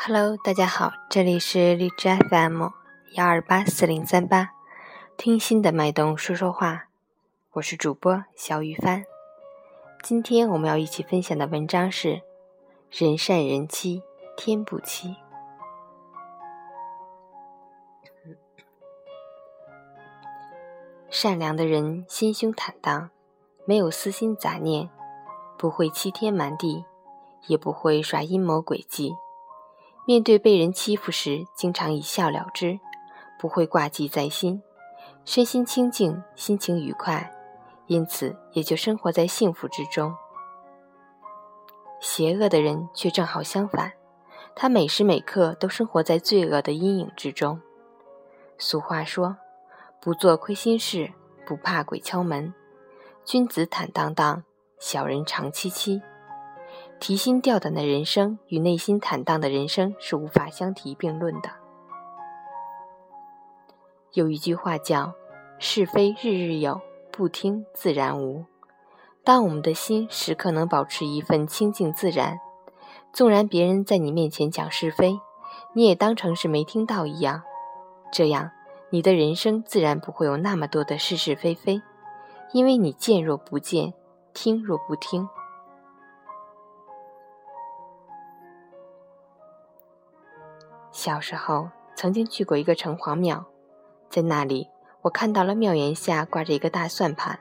Hello，大家好，这里是荔枝 FM 幺二八四零三八，听心的脉动说说话，我是主播小雨帆。今天我们要一起分享的文章是“人善人欺天不欺”。善良的人心胸坦荡，没有私心杂念，不会欺天瞒地，也不会耍阴谋诡计。面对被人欺负时，经常一笑了之，不会挂记在心，身心清净，心情愉快，因此也就生活在幸福之中。邪恶的人却正好相反，他每时每刻都生活在罪恶的阴影之中。俗话说：“不做亏心事，不怕鬼敲门。君子坦荡荡，小人长戚戚。”提心吊胆的人生与内心坦荡的人生是无法相提并论的。有一句话叫“是非日日有，不听自然无”。当我们的心时刻能保持一份清净自然，纵然别人在你面前讲是非，你也当成是没听到一样。这样，你的人生自然不会有那么多的是是非非，因为你见若不见，听若不听。小时候曾经去过一个城隍庙，在那里我看到了庙檐下挂着一个大算盘，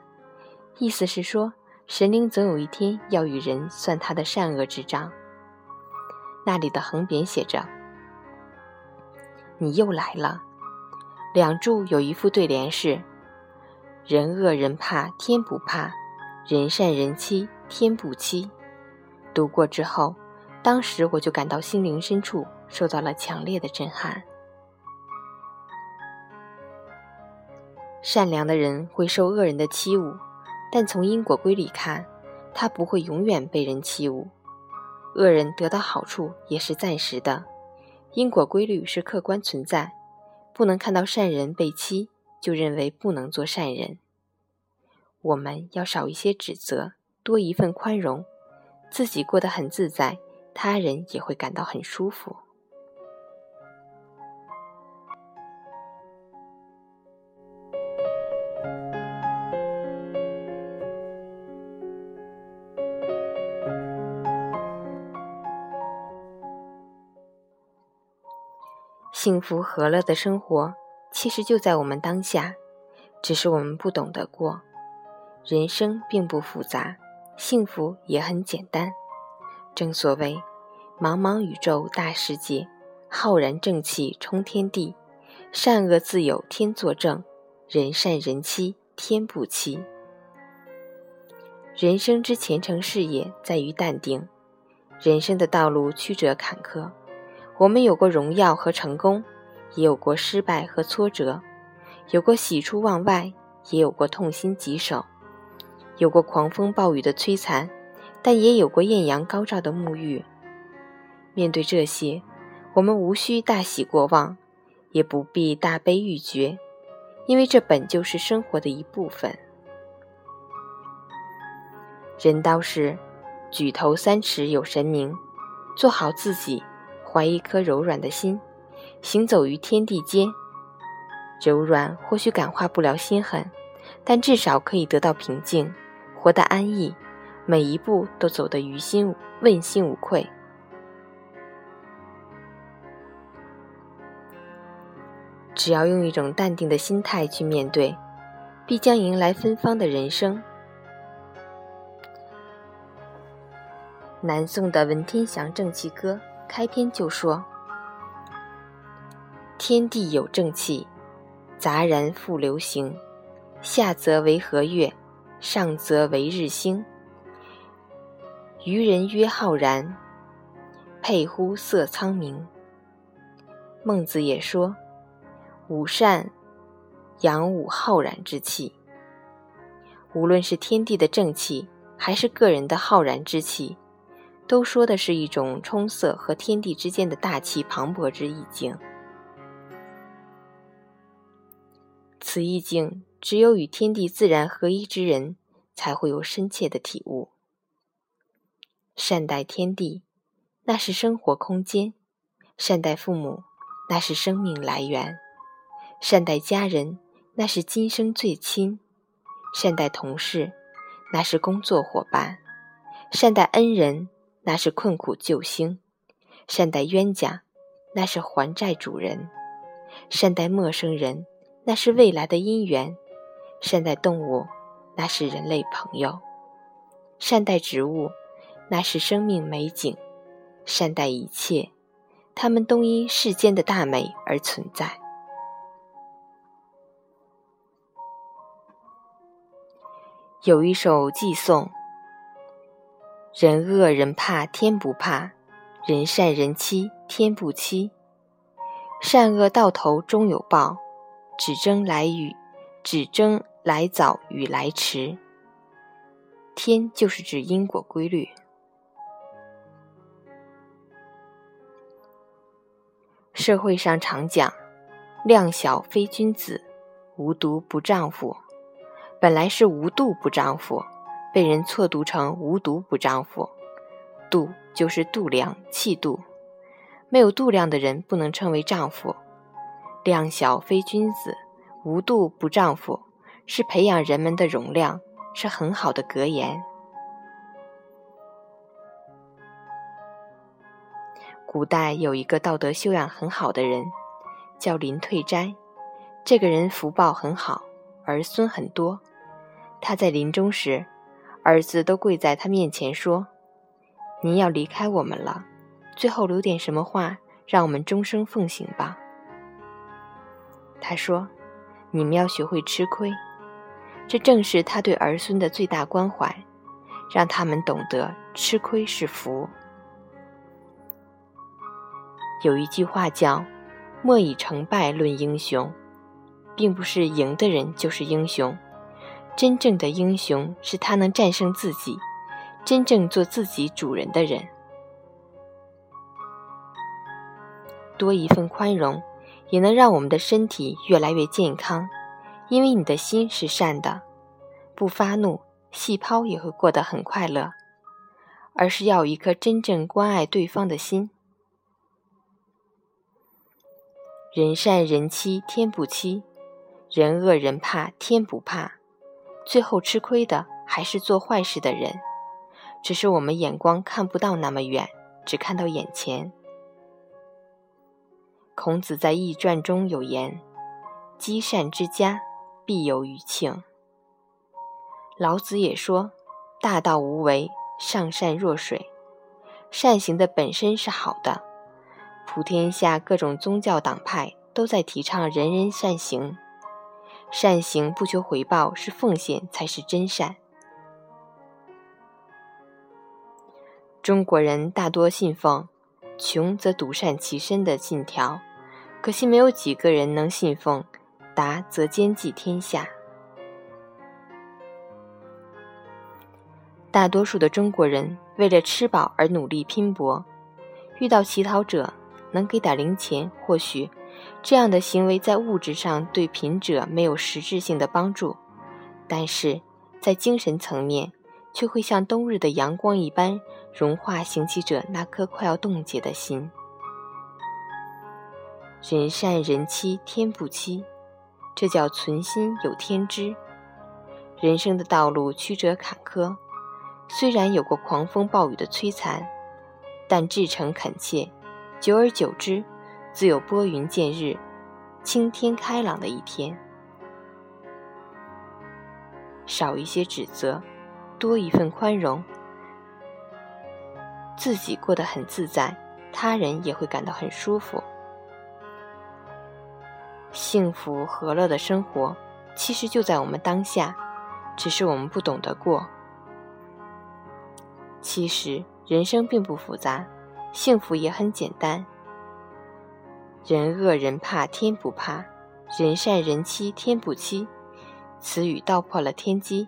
意思是说神灵总有一天要与人算他的善恶之账。那里的横匾写着：“你又来了。”两柱有一副对联是：“人恶人怕天不怕，人善人欺天不欺。”读过之后，当时我就感到心灵深处。受到了强烈的震撼。善良的人会受恶人的欺侮，但从因果规律看，他不会永远被人欺侮。恶人得到好处也是暂时的，因果规律是客观存在，不能看到善人被欺就认为不能做善人。我们要少一些指责，多一份宽容，自己过得很自在，他人也会感到很舒服。幸福和乐的生活，其实就在我们当下，只是我们不懂得过。人生并不复杂，幸福也很简单。正所谓，茫茫宇宙大世界，浩然正气冲天地，善恶自有天作证，人善人欺天不欺。人生之前程事业在于淡定，人生的道路曲折坎坷。我们有过荣耀和成功，也有过失败和挫折，有过喜出望外，也有过痛心疾首，有过狂风暴雨的摧残，但也有过艳阳高照的沐浴。面对这些，我们无需大喜过望，也不必大悲欲绝，因为这本就是生活的一部分。人道是举头三尺有神明，做好自己。怀一颗柔软的心，行走于天地间。柔软或许感化不了心狠，但至少可以得到平静，活得安逸，每一步都走得于心问心无愧。只要用一种淡定的心态去面对，必将迎来芬芳的人生。南宋的文天祥正气歌。开篇就说：“天地有正气，杂然复流行。下则为和月，上则为日星。愚人曰浩然，佩乎色苍明。”孟子也说：“吾善养吾浩然之气。”无论是天地的正气，还是个人的浩然之气。都说的是一种冲塞和天地之间的大气磅礴之意境。此意境只有与天地自然合一之人才会有深切的体悟。善待天地，那是生活空间；善待父母，那是生命来源；善待家人，那是今生最亲；善待同事，那是工作伙伴；善待恩人，那是困苦救星；善待冤家，那是还债主人；善待陌生人，那是未来的姻缘；善待动物，那是人类朋友；善待植物，那是生命美景；善待一切。他们都因世间的大美而存在。有一首寄颂：人恶人怕天不怕，人善人欺天不欺。善恶到头终有报，只争来雨，只争来早与来迟。天就是指因果规律。社会上常讲“量小非君子，无毒不丈夫”，本来是“无度不丈夫”，被人错读成“无毒不丈夫”。度就是度量、气度，没有度量的人不能称为丈夫。量小非君子，无度不丈夫，是培养人们的容量，是很好的格言。古代有一个道德修养很好的人，叫林退斋。这个人福报很好，儿孙很多。他在临终时，儿子都跪在他面前说：“您要离开我们了，最后留点什么话，让我们终生奉行吧。”他说：“你们要学会吃亏。”这正是他对儿孙的最大关怀，让他们懂得吃亏是福。有一句话叫“莫以成败论英雄”，并不是赢的人就是英雄，真正的英雄是他能战胜自己，真正做自己主人的人。多一份宽容，也能让我们的身体越来越健康，因为你的心是善的，不发怒，细胞也会过得很快乐，而是要有一颗真正关爱对方的心。人善人欺天不欺，人恶人怕天不怕，最后吃亏的还是做坏事的人。只是我们眼光看不到那么远，只看到眼前。孔子在《易传》中有言：“积善之家，必有余庆。”老子也说：“大道无为，上善若水。”善行的本身是好的。普天下各种宗教党派都在提倡人人善行，善行不求回报是奉献才是真善。中国人大多信奉“穷则独善其身”的信条，可惜没有几个人能信奉“达则兼济天下”。大多数的中国人为了吃饱而努力拼搏，遇到乞讨者。能给点零钱，或许这样的行为在物质上对贫者没有实质性的帮助，但是在精神层面却会像冬日的阳光一般融化行乞者那颗快要冻结的心。人善人欺天不欺，这叫存心有天知。人生的道路曲折坎坷，虽然有过狂风暴雨的摧残，但至诚恳切。久而久之，自有拨云见日、青天开朗的一天。少一些指责，多一份宽容，自己过得很自在，他人也会感到很舒服。幸福和乐的生活，其实就在我们当下，只是我们不懂得过。其实人生并不复杂。幸福也很简单。人恶人怕天不怕，人善人欺天不欺。此语道破了天机，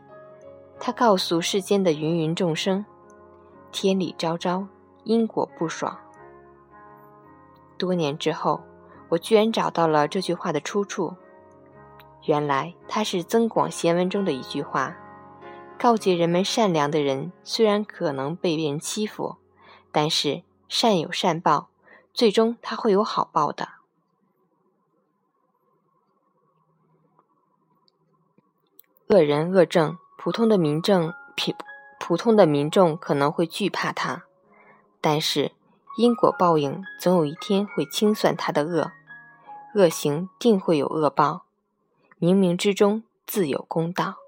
他告诉世间的芸芸众生：天理昭昭，因果不爽。多年之后，我居然找到了这句话的出处。原来它是《增广贤文》中的一句话，告诫人们：善良的人虽然可能被别人欺负，但是。善有善报，最终他会有好报的。恶人恶政，普通的民政普普通的民众可能会惧怕他，但是因果报应总有一天会清算他的恶，恶行定会有恶报，冥冥之中自有公道。